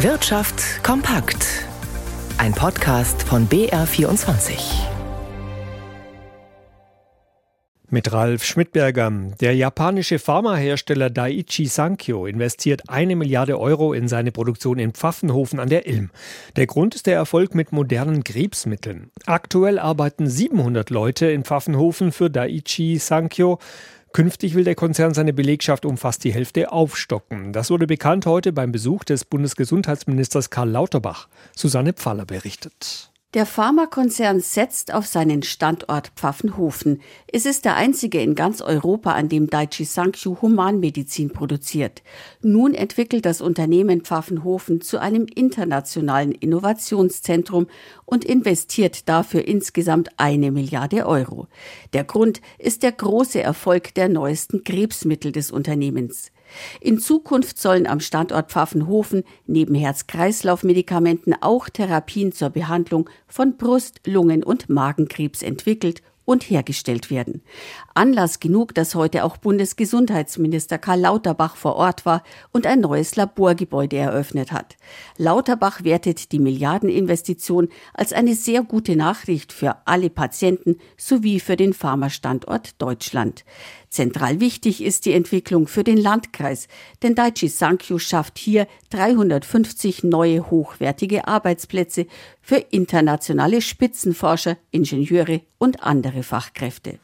Wirtschaft kompakt. Ein Podcast von BR24. Mit Ralf Schmidberger. Der japanische Pharmahersteller Daiichi Sankyo investiert eine Milliarde Euro in seine Produktion in Pfaffenhofen an der Ilm. Der Grund ist der Erfolg mit modernen Krebsmitteln. Aktuell arbeiten 700 Leute in Pfaffenhofen für Daiichi Sankyo. Künftig will der Konzern seine Belegschaft um fast die Hälfte aufstocken. Das wurde bekannt heute beim Besuch des Bundesgesundheitsministers Karl Lauterbach. Susanne Pfaller berichtet. Der Pharmakonzern setzt auf seinen Standort Pfaffenhofen. Es ist der einzige in ganz Europa, an dem Daiichi Sankyo Humanmedizin produziert. Nun entwickelt das Unternehmen Pfaffenhofen zu einem internationalen Innovationszentrum und investiert dafür insgesamt eine Milliarde Euro. Der Grund ist der große Erfolg der neuesten Krebsmittel des Unternehmens. In Zukunft sollen am Standort Pfaffenhofen neben Herz-Kreislauf-Medikamenten auch Therapien zur Behandlung von Brust-, Lungen- und Magenkrebs entwickelt und hergestellt werden. Anlass genug, dass heute auch Bundesgesundheitsminister Karl Lauterbach vor Ort war und ein neues Laborgebäude eröffnet hat. Lauterbach wertet die Milliardeninvestition als eine sehr gute Nachricht für alle Patienten sowie für den Pharmastandort Deutschland. Zentral wichtig ist die Entwicklung für den Landkreis, denn Daiichi Sankyo schafft hier 350 neue hochwertige Arbeitsplätze für internationale Spitzenforscher, Ingenieure und andere Fachkräfte.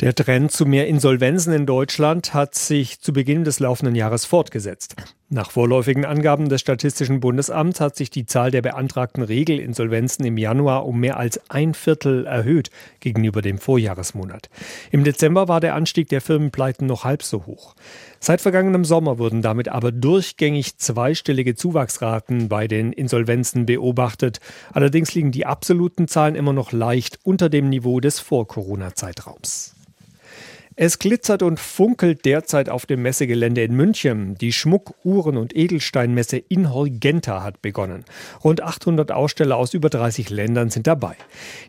Der Trend zu mehr Insolvenzen in Deutschland hat sich zu Beginn des laufenden Jahres fortgesetzt. Nach vorläufigen Angaben des Statistischen Bundesamts hat sich die Zahl der beantragten Regelinsolvenzen im Januar um mehr als ein Viertel erhöht gegenüber dem Vorjahresmonat. Im Dezember war der Anstieg der Firmenpleiten noch halb so hoch. Seit vergangenem Sommer wurden damit aber durchgängig zweistellige Zuwachsraten bei den Insolvenzen beobachtet. Allerdings liegen die absoluten Zahlen immer noch leicht unter dem Niveau des Vor-Corona-Zeitraums. Es glitzert und funkelt derzeit auf dem Messegelände in München. Die Schmuck-, Uhren- und Edelsteinmesse Inhorgenta hat begonnen. Rund 800 Aussteller aus über 30 Ländern sind dabei.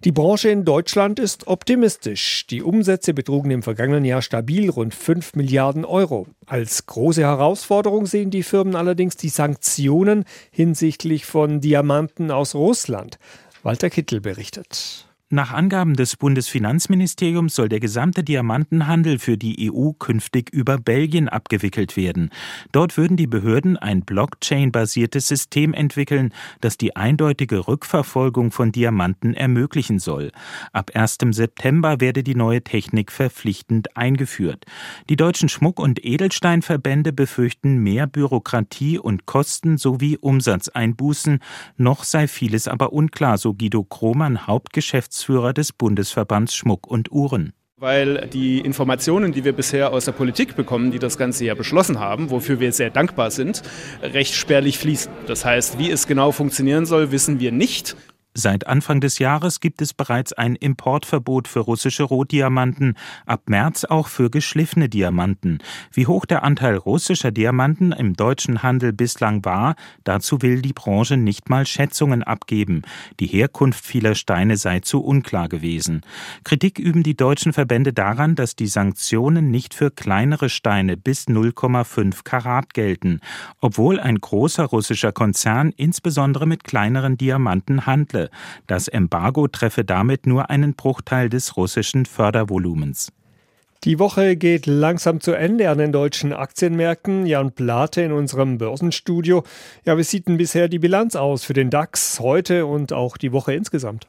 Die Branche in Deutschland ist optimistisch. Die Umsätze betrugen im vergangenen Jahr stabil rund 5 Milliarden Euro. Als große Herausforderung sehen die Firmen allerdings die Sanktionen hinsichtlich von Diamanten aus Russland. Walter Kittel berichtet. Nach Angaben des Bundesfinanzministeriums soll der gesamte Diamantenhandel für die EU künftig über Belgien abgewickelt werden. Dort würden die Behörden ein Blockchain-basiertes System entwickeln, das die eindeutige Rückverfolgung von Diamanten ermöglichen soll. Ab 1. September werde die neue Technik verpflichtend eingeführt. Die deutschen Schmuck- und Edelsteinverbände befürchten mehr Bürokratie und Kosten sowie Umsatzeinbußen. Noch sei vieles aber unklar, so Guido Krohmann, Hauptgeschäftsführer Geschäftsführer des Bundesverbands Schmuck und Uhren weil die Informationen, die wir bisher aus der Politik bekommen, die das Ganze ja beschlossen haben, wofür wir sehr dankbar sind, recht spärlich fließen. Das heißt, wie es genau funktionieren soll, wissen wir nicht. Seit Anfang des Jahres gibt es bereits ein Importverbot für russische Rohdiamanten, ab März auch für geschliffene Diamanten. Wie hoch der Anteil russischer Diamanten im deutschen Handel bislang war, dazu will die Branche nicht mal Schätzungen abgeben. Die Herkunft vieler Steine sei zu unklar gewesen. Kritik üben die deutschen Verbände daran, dass die Sanktionen nicht für kleinere Steine bis 0,5 Karat gelten, obwohl ein großer russischer Konzern insbesondere mit kleineren Diamanten handle. Das Embargo treffe damit nur einen Bruchteil des russischen Fördervolumens. Die Woche geht langsam zu Ende an den deutschen Aktienmärkten. Jan Plate in unserem Börsenstudio. Ja, wie sieht denn bisher die Bilanz aus für den DAX heute und auch die Woche insgesamt?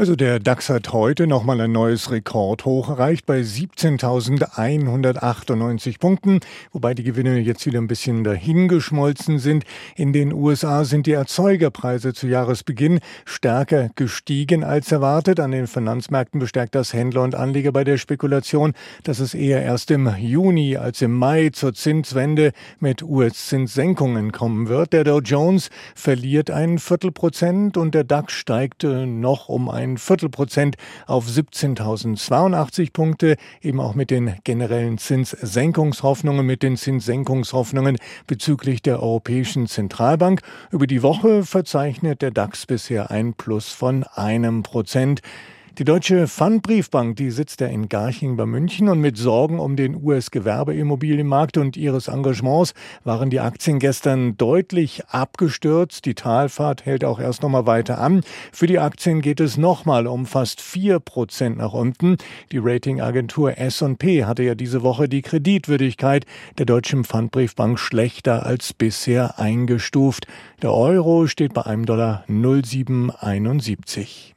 Also der DAX hat heute nochmal ein neues Rekordhoch erreicht bei 17.198 Punkten, wobei die Gewinne jetzt wieder ein bisschen dahingeschmolzen sind. In den USA sind die Erzeugerpreise zu Jahresbeginn stärker gestiegen als erwartet. An den Finanzmärkten bestärkt das Händler und Anleger bei der Spekulation, dass es eher erst im Juni als im Mai zur Zinswende mit US-Zinssenkungen kommen wird. Der Dow Jones verliert ein Viertelprozent und der DAX steigt noch um ein ein Viertelprozent auf 17.082 Punkte, eben auch mit den generellen Zinssenkungshoffnungen, mit den Zinssenkungshoffnungen bezüglich der Europäischen Zentralbank. Über die Woche verzeichnet der DAX bisher ein Plus von einem Prozent. Die Deutsche Pfandbriefbank, die sitzt ja in Garching bei München und mit Sorgen um den US-Gewerbeimmobilienmarkt und ihres Engagements waren die Aktien gestern deutlich abgestürzt. Die Talfahrt hält auch erst noch mal weiter an. Für die Aktien geht es nochmal um fast vier Prozent nach unten. Die Ratingagentur S&P hatte ja diese Woche die Kreditwürdigkeit der Deutschen Pfandbriefbank schlechter als bisher eingestuft. Der Euro steht bei einem Dollar 0,771.